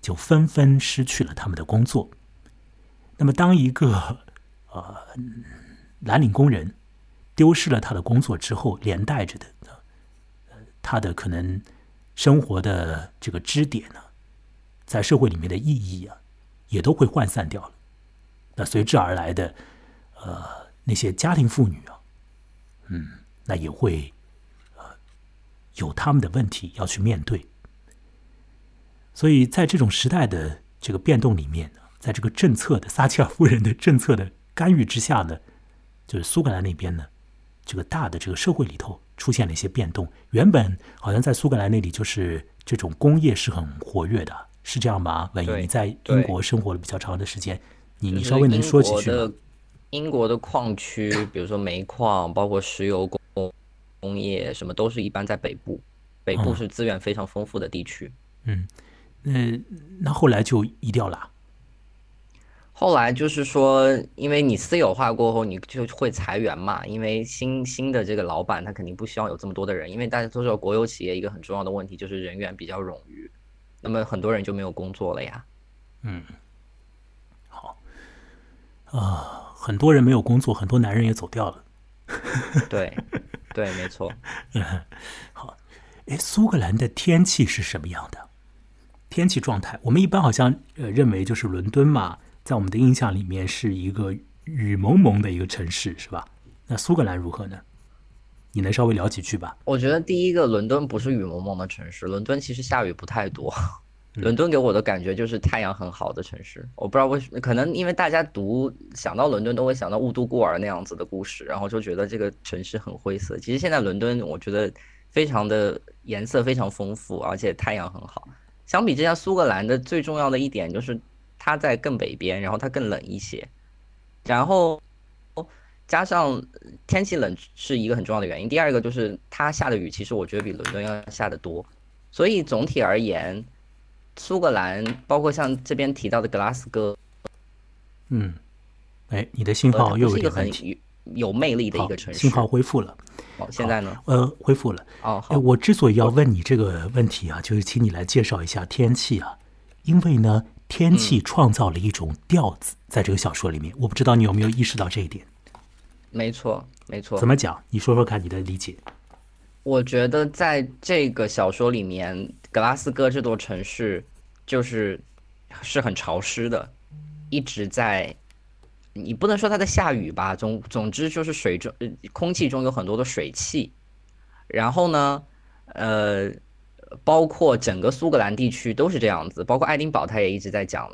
就纷纷失去了他们的工作。那么，当一个呃蓝领工人丢失了他的工作之后，连带着的呃他的可能生活的这个支点呢，在社会里面的意义啊，也都会涣散掉了。那随之而来的呃。那些家庭妇女啊，嗯，那也会呃有他们的问题要去面对。所以在这种时代的这个变动里面，在这个政策的撒切尔夫人的政策的干预之下呢，就是苏格兰那边呢，这个大的这个社会里头出现了一些变动。原本好像在苏格兰那里就是这种工业是很活跃的，是这样吗？万一你在英国生活了比较长的时间，你你稍微能说几句吗？英国的矿区，比如说煤矿，包括石油工工业，什么都是一般在北部。北部是资源非常丰富的地区。嗯，那那后来就移掉了。后来就是说，因为你私有化过后，你就会裁员嘛。因为新新的这个老板他肯定不希望有这么多的人，因为大家都知道国有企业一个很重要的问题就是人员比较冗余，那么很多人就没有工作了呀。嗯，好啊。很多人没有工作，很多男人也走掉了。对，对，没错。好，哎，苏格兰的天气是什么样的？天气状态，我们一般好像呃认为就是伦敦嘛，在我们的印象里面是一个雨蒙蒙的一个城市，是吧？那苏格兰如何呢？你能稍微聊几句吧？我觉得第一个，伦敦不是雨蒙蒙的城市，伦敦其实下雨不太多。伦敦给我的感觉就是太阳很好的城市。我不知道为什么，可能因为大家读想到伦敦都会想到雾都孤儿那样子的故事，然后就觉得这个城市很灰色。其实现在伦敦，我觉得非常的颜色非常丰富，而且太阳很好。相比之下，苏格兰的最重要的一点就是它在更北边，然后它更冷一些，然后。加上天气冷是一个很重要的原因，第二个就是它下的雨，其实我觉得比伦敦要下的多，所以总体而言，苏格兰包括像这边提到的格拉斯哥，嗯，哎，你的信号又有点问题，有魅力的一个城市，信号恢复了，哦，现在呢？呃，恢复了。哦，好，我之所以要问你这个问题啊，就是请你来介绍一下天气啊，因为呢，天气创造了一种调子，在这个小说里面，我不知道你有没有意识到这一点。没错，没错。怎么讲？你说说看，你的理解。我觉得在这个小说里面，格拉斯哥这座城市就是是很潮湿的，一直在。你不能说它在下雨吧？总总之就是水中、空气中有很多的水汽。然后呢，呃，包括整个苏格兰地区都是这样子，包括爱丁堡，他也一直在讲。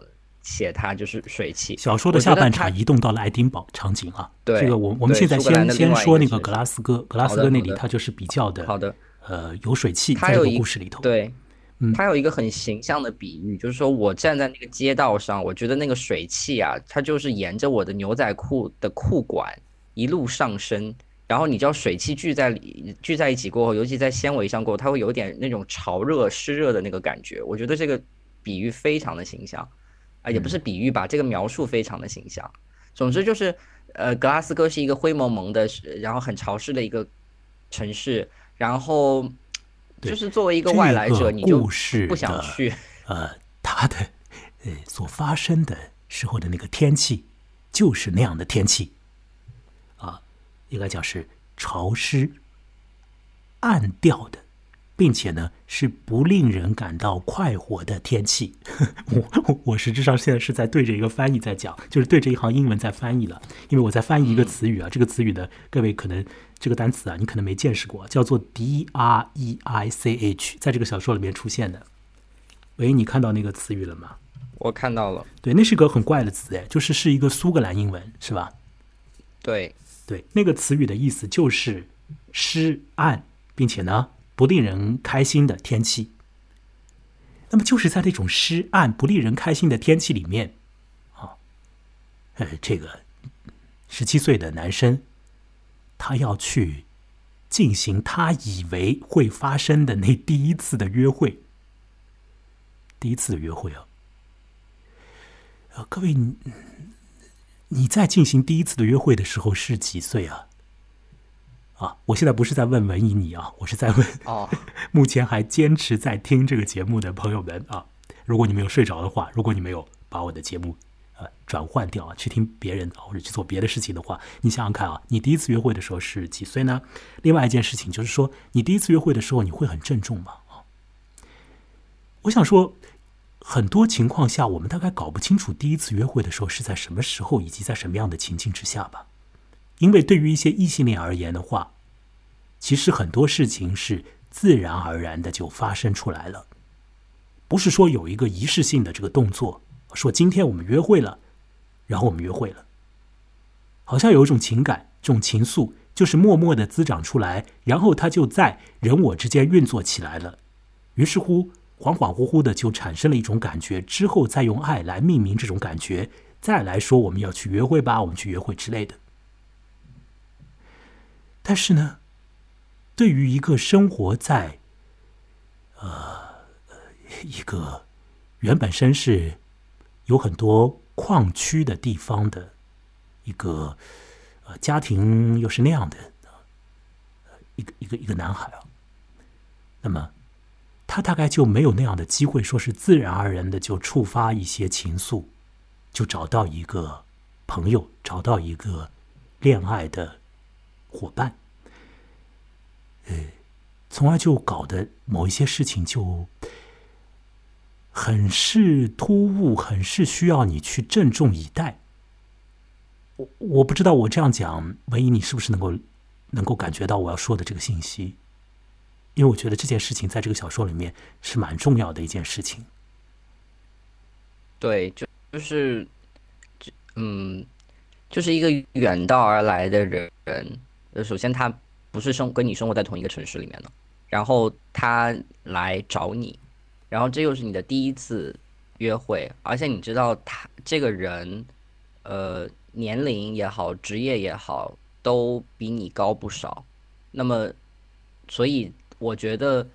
写它就是水汽。小说的下半场移动到了爱丁堡场景啊。对，这个我我们现在先先说那个格拉斯哥，格拉斯哥那里它就是比较的好的，呃，有水汽在这个故事里头。对，它有一个很形象的比喻，就是说我站在那个街道上，我觉得那个水汽啊，它就是沿着我的牛仔裤的裤管一路上升，然后你知道水汽聚在里聚在一起过后，尤其在纤维上过后，它会有点那种潮热湿热的那个感觉。我觉得这个比喻非常的形象。啊，也不是比喻吧，这个描述非常的形象。总之就是，呃，格拉斯哥是一个灰蒙蒙的，然后很潮湿的一个城市。然后，就是作为一个外来者，你就不想去。呃，它的呃所发生的时候的那个天气，就是那样的天气。啊，应该讲是潮湿、暗调的。并且呢，是不令人感到快活的天气。我我实质上现在是在对着一个翻译在讲，就是对着一行英文在翻译了。因为我在翻译一个词语啊，这个词语呢，各位可能这个单词啊，你可能没见识过，叫做 D R E I C H，在这个小说里面出现的。喂，你看到那个词语了吗？我看到了。对，那是个很怪的词，哎，就是是一个苏格兰英文，是吧？对对，那个词语的意思就是湿暗，并且呢。不令人开心的天气，那么就是在那种湿暗、不令人开心的天气里面，啊，呃，这个十七岁的男生，他要去进行他以为会发生的那第一次的约会，第一次的约会啊，呃，各位，你你在进行第一次的约会的时候是几岁啊？啊，我现在不是在问文艺你啊，我是在问哦，目前还坚持在听这个节目的朋友们啊，如果你没有睡着的话，如果你没有把我的节目呃转换掉啊，去听别人或者去做别的事情的话，你想想看啊，你第一次约会的时候是几岁呢？另外一件事情就是说，你第一次约会的时候你会很郑重吗？啊，我想说，很多情况下我们大概搞不清楚第一次约会的时候是在什么时候以及在什么样的情境之下吧。因为对于一些异性恋而言的话，其实很多事情是自然而然的就发生出来了，不是说有一个仪式性的这个动作，说今天我们约会了，然后我们约会了，好像有一种情感，这种情愫就是默默的滋长出来，然后它就在人我之间运作起来了，于是乎恍恍惚惚的就产生了一种感觉，之后再用爱来命名这种感觉，再来说我们要去约会吧，我们去约会之类的。但是呢，对于一个生活在呃一个原本身是有很多矿区的地方的一个呃家庭，又是那样的一个一个一个男孩啊，那么他大概就没有那样的机会，说是自然而然的就触发一些情愫，就找到一个朋友，找到一个恋爱的。伙伴，呃，从而就搞得某一些事情就很是突兀，很是需要你去郑重以待。我我不知道我这样讲，文怡你是不是能够能够感觉到我要说的这个信息？因为我觉得这件事情在这个小说里面是蛮重要的一件事情。对，就就是，嗯，就是一个远道而来的人，首先他不是生跟你生活在同一个城市里面的，然后他来找你，然后这又是你的第一次约会，而且你知道他这个人，呃，年龄也好，职业也好，都比你高不少，那么，所以我觉得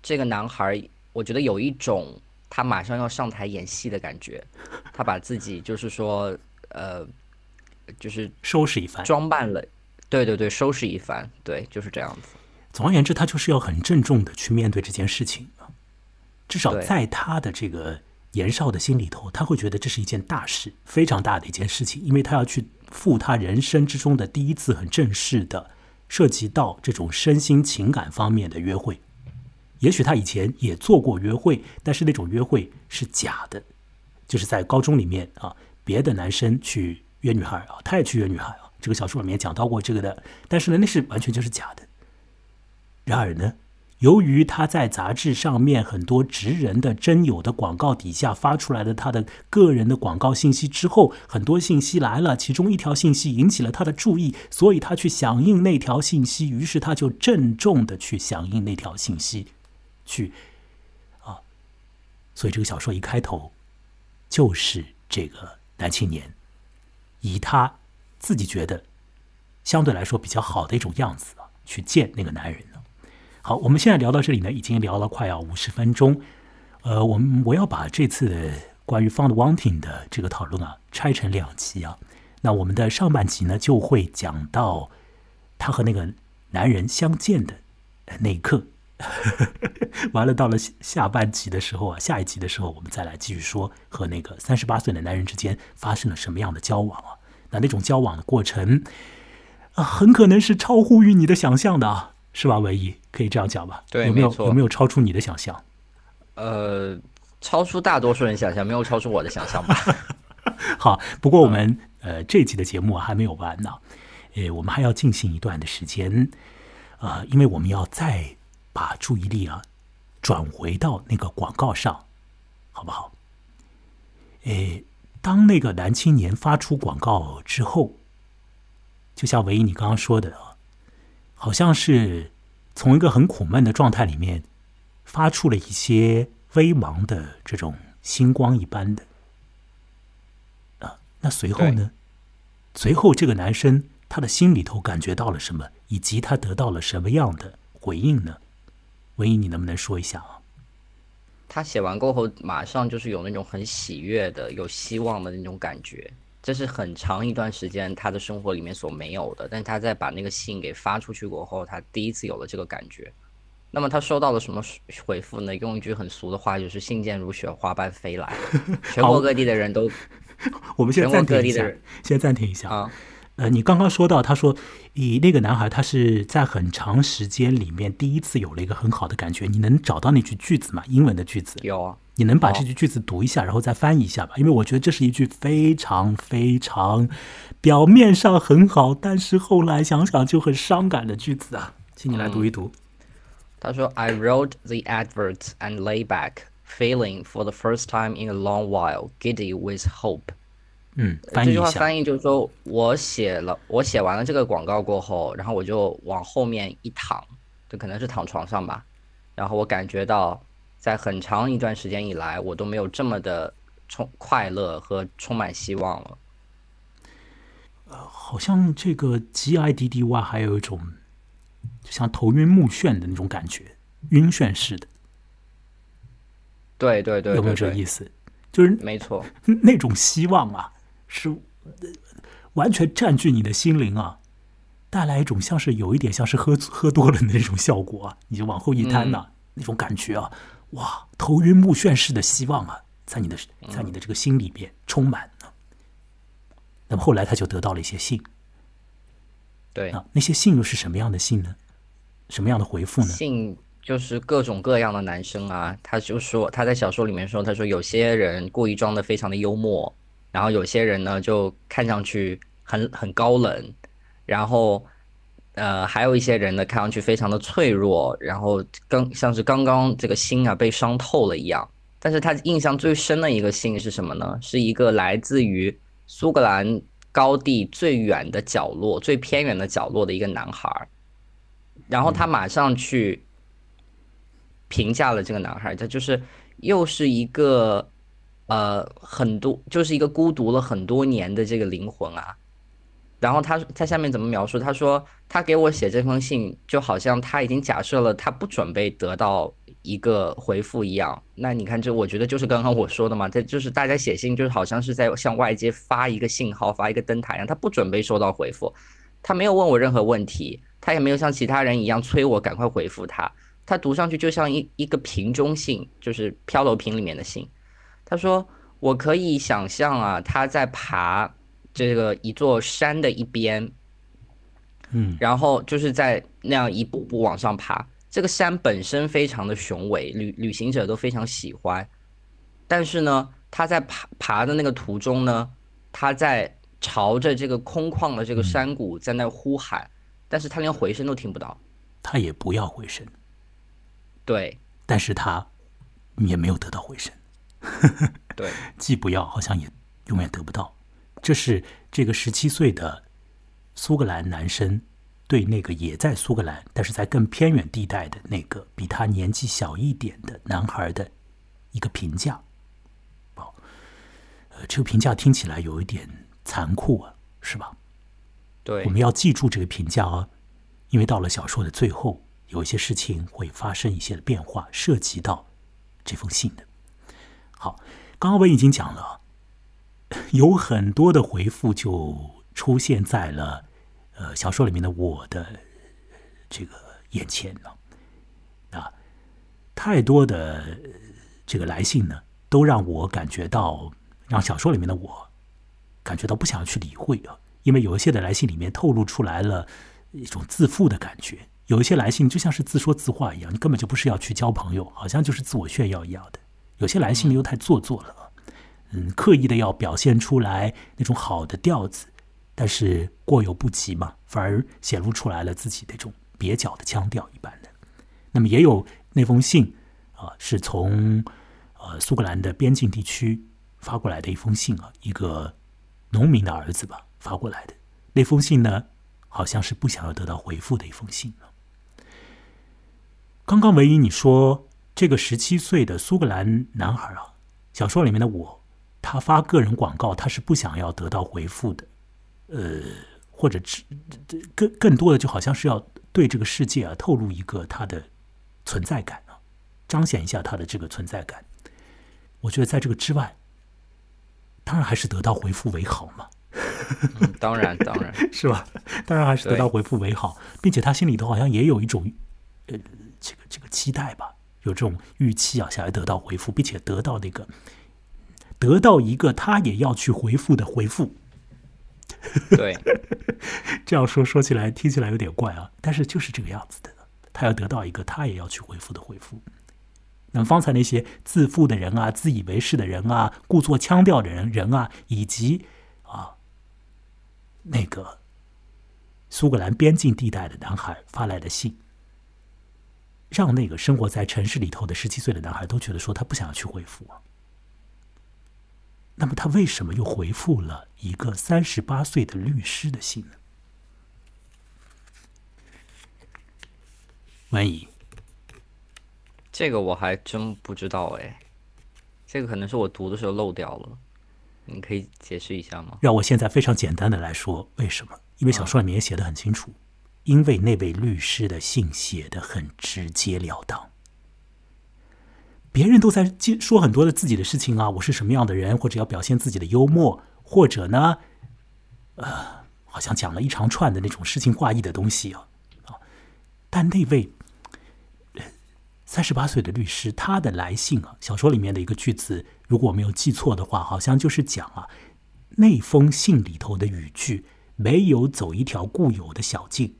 这个男孩儿，我觉得有一种他马上要上台演戏的感觉，他把自己就是说，呃，就是收拾一番。装扮了，对对对，收拾一番，对，就是这样子。总而言之，他就是要很郑重的去面对这件事情啊。至少在他的这个年少的心里头，他会觉得这是一件大事，非常大的一件事情，因为他要去赴他人生之中的第一次很正式的，涉及到这种身心情感方面的约会。也许他以前也做过约会，但是那种约会是假的，就是在高中里面啊，别的男生去约女孩啊，他也去约女孩啊。这个小说里面讲到过这个的，但是呢，那是完全就是假的。然而呢，由于他在杂志上面很多职人的真友的广告底下发出来的他的个人的广告信息之后，很多信息来了，其中一条信息引起了他的注意，所以他去响应那条信息，于是他就郑重的去响应那条信息，去啊，所以这个小说一开头就是这个男青年以他自己觉得相对来说比较好的一种样子啊，去见那个男人。好，我们现在聊到这里呢，已经聊了快要五十分钟。呃，我们我要把这次关于 found wanting 的这个讨论啊，拆成两集啊。那我们的上半集呢，就会讲到他和那个男人相见的那一刻。完了，到了下下半集的时候啊，下一集的时候，我们再来继续说和那个三十八岁的男人之间发生了什么样的交往啊？那那种交往的过程啊，很可能是超乎于你的想象的啊，是吧？唯一可以这样讲吧？对有没有没有没有超出你的想象？呃，超出大多数人想象，没有超出我的想象吧？好，不过我们、呃这一集的节目啊还没有完呢，呃，我们还要进行一段的时间，呃，因为我们要再把注意力啊转回到那个广告上，好不好？诶，当那个男青年发出广告之后，就像唯一你刚刚说的啊，好像是从一个很苦闷的状态里面发出了一些微茫的这种星光一般的啊。那随后呢？随后这个男生他的心里头感觉到了什么，以及他得到了什么样的回应呢？文艺，你能不能说一下啊？他写完过后，马上就是有那种很喜悦的、有希望的那种感觉。这是很长一段时间他的生活里面所没有的，但他在把那个信给发出去过后，他第一次有了这个感觉。那么他收到了什么回复呢？用一句很俗的话，就是“信件如雪花般飞来”，全国各地的人都 我们先暂停一下先暂停一下。啊，呃，你刚刚说到，他说以那个男孩他是在很长时间里面第一次有了一个很好的感觉，你能找到那句句子吗？英文的句子，有啊，你能把这句句子读一下，然后再翻译一下吧？因为我觉得这是一句非常非常表面上很好，但是后来想想就很伤感的句子啊，请你来读一读。他说：“I wrote the adverts and lay back, feeling for the first time in a long while giddy with hope。”嗯，翻译一下。这句话翻译就是说，我写了，我写完了这个广告过后，然后我就往后面一躺，就可能是躺床上吧，然后我感觉到，在很长一段时间以来，我都没有这么的充快乐和充满希望了。好像这个 G I D D Y 还有一种就像头晕目眩的那种感觉，晕眩式的，对对对有没有这个意思？就是没错，那种希望啊，是呃完全占据你的心灵啊，带来一种像是有一点像是喝喝多了的那种效果啊，你就往后一瘫呐、那种感觉啊，哇，头晕目眩式的希望啊，在你的在你的这个心里边充满了。那么后来他就得到了一些信对。啊，那些信又是什么样的信呢？什么样的回复呢？信就是各种各样的男生啊，他就说他在小说里面说，他说有些人故意装的非常的幽默，然后有些人呢就看上去很很高冷，然后呃还有一些人呢看上去非常的脆弱，然后刚像是刚刚这个心啊被伤透了一样。但是他印象最深的一个信是什么呢？是一个来自于苏格兰高地最远的角落、最偏远的角落的一个男孩儿，然后他马上去评价了这个男孩儿，他就是又是一个呃很多就是一个孤独了很多年的这个灵魂啊。然后他他下面怎么描述？他说他给我写这封信，就好像他已经假设了他不准备得到一个回复一样。那你看这，我觉得就是刚刚我说的嘛，这就是大家写信，就是好像是在向外界发一个信号，发一个灯塔一样。他不准备收到回复，他没有问我任何问题，他也没有像其他人一样催我赶快回复他。他读上去就像一一个瓶中信，就是漂流瓶里面的信。他说我可以想象啊，他在爬。这个一座山的一边，嗯，然后就是在那样一步步往上爬。这个山本身非常的雄伟，旅旅行者都非常喜欢。但是呢，他在爬爬的那个途中呢，他在朝着这个空旷的这个山谷在那呼喊，但是他连回声都听不到。他也不要回声，对，但是他也没有得到回声。对，既不要，好像也永远得不到。这是这个十七岁的苏格兰男生对那个也在苏格兰，但是在更偏远地带的那个比他年纪小一点的男孩的一个评价。哦，呃，这个评价听起来有一点残酷啊，是吧？对，我们要记住这个评价哦，因为到了小说的最后，有一些事情会发生一些的变化，涉及到这封信的。好，刚刚我已经讲了。有很多的回复就出现在了呃小说里面的我的这个眼前了啊，太多的这个来信呢，都让我感觉到让小说里面的我感觉到不想去理会啊，因为有一些的来信里面透露出来了一种自负的感觉，有一些来信就像是自说自话一样，你根本就不是要去交朋友，好像就是自我炫耀一样的，有些来信又太做作了。嗯，刻意的要表现出来那种好的调子，但是过犹不及嘛，反而显露出来了自己那种蹩脚的腔调一般的。那么也有那封信啊，是从呃苏格兰的边境地区发过来的一封信啊，一个农民的儿子吧发过来的那封信呢，好像是不想要得到回复的一封信啊。刚刚唯一你说这个十七岁的苏格兰男孩啊，小说里面的我。他发个人广告，他是不想要得到回复的，呃，或者只更更多的就好像是要对这个世界啊透露一个他的存在感啊，彰显一下他的这个存在感。我觉得在这个之外，当然还是得到回复为好嘛。当然，当然 是吧？当然还是得到回复为好，并且他心里头好像也有一种呃这个这个期待吧，有这种预期啊，想要得到回复，并且得到那个。得到一个他也要去回复的回复，对，这样说说起来听起来有点怪啊，但是就是这个样子的，他要得到一个他也要去回复的回复。那么方才那些自负的人啊、自以为是的人啊、故作腔调的人人啊，以及啊那个苏格兰边境地带的男孩发来的信，让那个生活在城市里头的十七岁的男孩都觉得说他不想要去回复啊。那么他为什么又回复了一个三十八岁的律师的信呢？万一这个我还真不知道哎，这个可能是我读的时候漏掉了，你可以解释一下吗？让我现在非常简单的来说，为什么？因为小说里面也写的很清楚，因为那位律师的信写的很直截了当。别人都在说很多的自己的事情啊，我是什么样的人，或者要表现自己的幽默，或者呢，呃，好像讲了一长串的那种诗情画意的东西啊，啊，但那位三十八岁的律师，他的来信啊，小说里面的一个句子，如果我没有记错的话，好像就是讲啊，那封信里头的语句没有走一条固有的小径，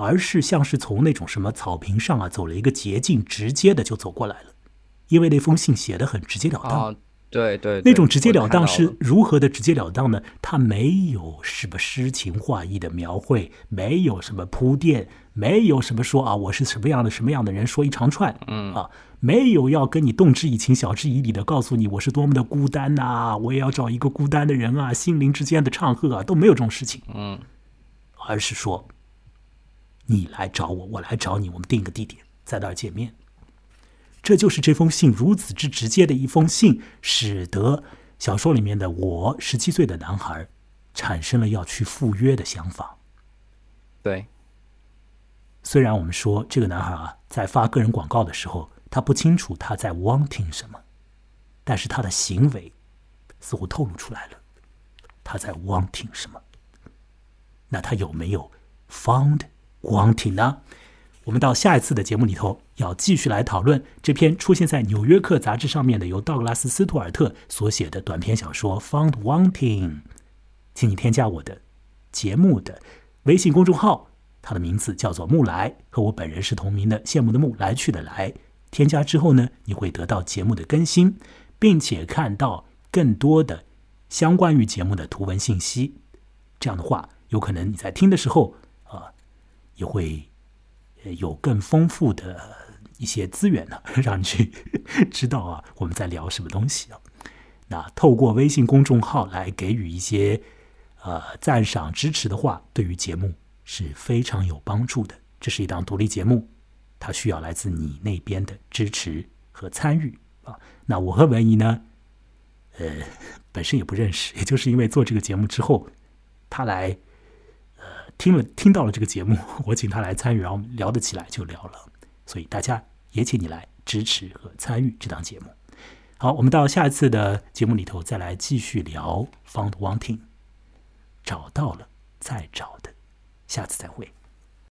而是像是从那种什么草坪上啊走了一个捷径，直接的就走过来了。因为那封信写的很直截了当，对对，那种直截了当是如何的直截了当呢？他没有什么诗情画意的描绘，没有什么铺垫，没有什么说啊，我是什么样的什么样的人，说一长串，嗯啊，没有要跟你动之以情、晓之以理的告诉你我是多么的孤单呐，我也要找一个孤单的人啊，心灵之间的唱和啊，都没有这种事情，嗯，而是说你来找我，我来找你，我们定个地点，在那儿见面。这就是这封信如此之直接的一封信，使得小说里面的我十七岁的男孩产生了要去赴约的想法。对，虽然我们说这个男孩啊，在发个人广告的时候，他不清楚他在 wanting 什么，但是他的行为似乎透露出来了他在 wanting 什么。那他有没有 found wanting 呢？我们到下一次的节目里头要继续来讨论这篇出现在《纽约客》杂志上面的由道格拉斯·斯图尔特所写的短篇小说《Found Wanting》。请你添加我的节目的微信公众号，它的名字叫做“木来”，和我本人是同名的，羡慕的慕，来去的来。添加之后呢，你会得到节目的更新，并且看到更多的相关于节目的图文信息。这样的话，有可能你在听的时候，也会。有更丰富的一些资源呢，让你去知道啊，我们在聊什么东西啊。那透过微信公众号来给予一些呃赞赏支持的话，对于节目是非常有帮助的。这是一档独立节目，它需要来自你那边的支持和参与啊。那我和文怡呢，呃，本身也不认识，也就是因为做这个节目之后，他来。听了听到了这个节目，我请他来参与，然后聊得起来就聊了。所以大家也请你来支持和参与这档节目。好，我们到下一次的节目里头再来继续聊 Found Wanting，找到了再找的，下次再会。